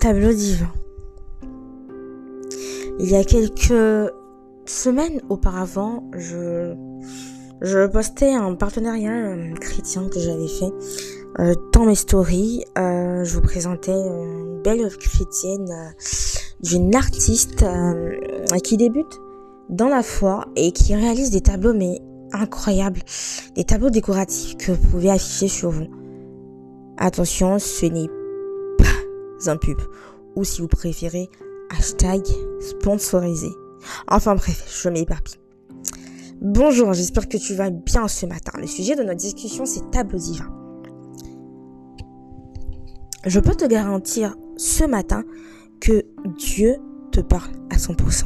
tableau divin. Il y a quelques semaines auparavant, je, postais un partenariat euh, chrétien que j'avais fait euh, dans mes stories. Euh, je vous présentais une belle œuvre chrétienne d'une artiste qui débute dans la foi et qui réalise des tableaux mais incroyables, des tableaux décoratifs que vous pouvez afficher sur vous. Attention, ce n'est un pub ou si vous préférez hashtag sponsorisé. Enfin bref, je m'éparpille. Bonjour, j'espère que tu vas bien ce matin. Le sujet de notre discussion, c'est tableau divin. Je peux te garantir ce matin que Dieu te parle à 100%.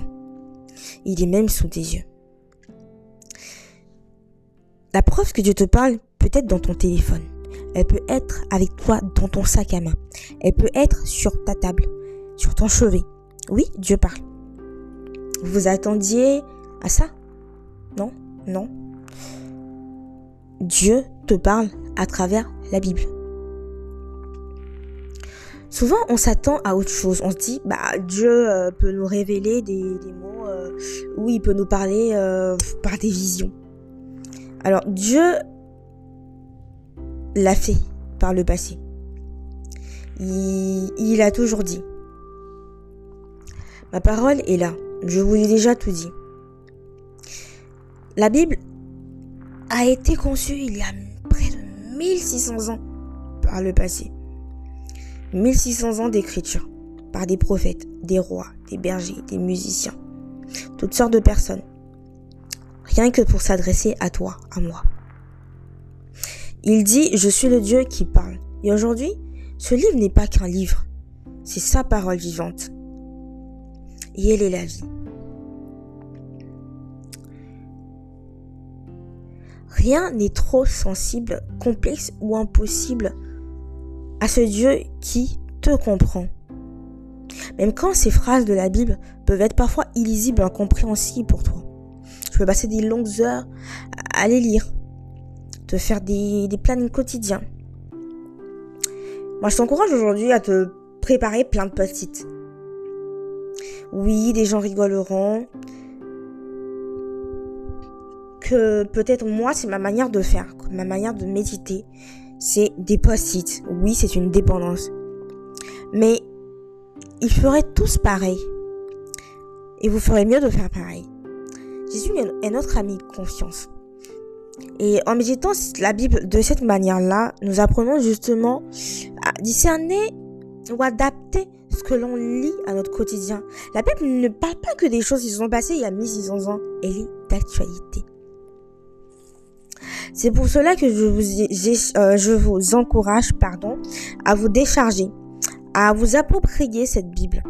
Il est même sous tes yeux. La preuve que Dieu te parle peut être dans ton téléphone. Elle peut être avec toi dans ton sac à main. Elle peut être sur ta table, sur ton chevet. Oui, Dieu parle. Vous attendiez à ça? Non? Non? Dieu te parle à travers la Bible. Souvent, on s'attend à autre chose. On se dit, bah, Dieu euh, peut nous révéler des, mots, euh, ou il peut nous parler euh, par des visions. Alors, Dieu l'a fait par le passé. il a toujours dit. Ma parole est là. Je vous ai déjà tout dit. La Bible a été conçue il y a près de 1600 ans par le passé. 1600 ans d'écriture par des prophètes, des rois, des bergers, des musiciens, toutes sortes de personnes. Rien que pour s'adresser à toi, à moi. Il dit, je suis le Dieu qui parle. Et aujourd'hui, ce livre n'est pas qu'un livre, c'est sa parole vivante. Et elle est la vie. Rien n'est trop sensible, complexe ou impossible à ce Dieu qui te comprend. Même quand ces phrases de la Bible peuvent être parfois illisibles, incompréhensibles pour toi. Tu peux passer des longues heures à les lire, te faire des, des plannings quotidiens. Moi, je t'encourage aujourd'hui à te préparer plein de post Oui, des gens rigoleront, que peut-être moi, c'est ma manière de faire, ma manière de méditer. C'est des post-it. Oui, c'est une dépendance. Mais ils feraient tous pareil. Et vous ferez mieux de faire pareil. Jésus est notre ami de confiance. Et en méditant la Bible de cette manière-là, nous apprenons justement à discerner ou adapter ce que l'on lit à notre quotidien. La Bible ne parle pas que des choses qui se sont passées il y a 1600 ans, elle est d'actualité. C'est pour cela que je vous, euh, je vous encourage pardon, à vous décharger, à vous approprier cette Bible.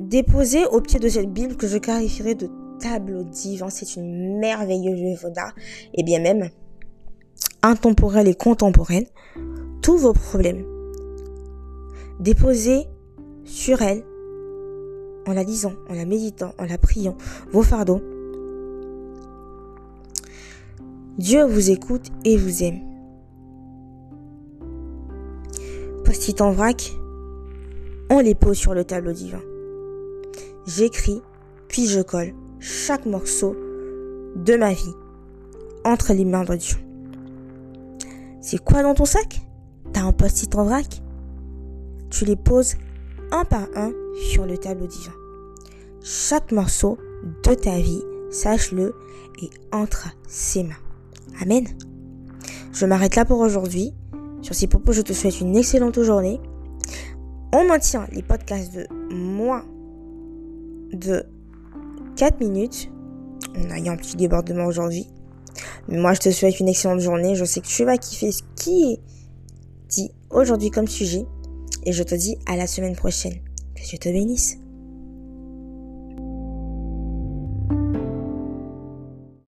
Déposez au pied de cette Bible que je qualifierais de tableau divin. C'est une merveilleuse œuvre et bien même intemporelle et contemporaine. Tous vos problèmes. Déposez sur elle en la lisant, en la méditant, en la priant, vos fardeaux, Dieu vous écoute et vous aime. Post-it en vrac, on les pose sur le tableau divin. J'écris, puis je colle chaque morceau de ma vie entre les mains de Dieu. C'est quoi dans ton sac? T'as un post-it en vrac? Tu les poses un par un sur le tableau divin. Chaque morceau de ta vie, sache-le, est entre ses mains. Amen. Je m'arrête là pour aujourd'hui. Sur ces propos, je te souhaite une excellente journée. On maintient les podcasts de moins de 4 minutes. On a eu un petit débordement aujourd'hui. Mais moi, je te souhaite une excellente journée. Je sais que tu vas kiffer ce qui est dit aujourd'hui comme sujet. Et je te dis à la semaine prochaine. Que Dieu te bénisse.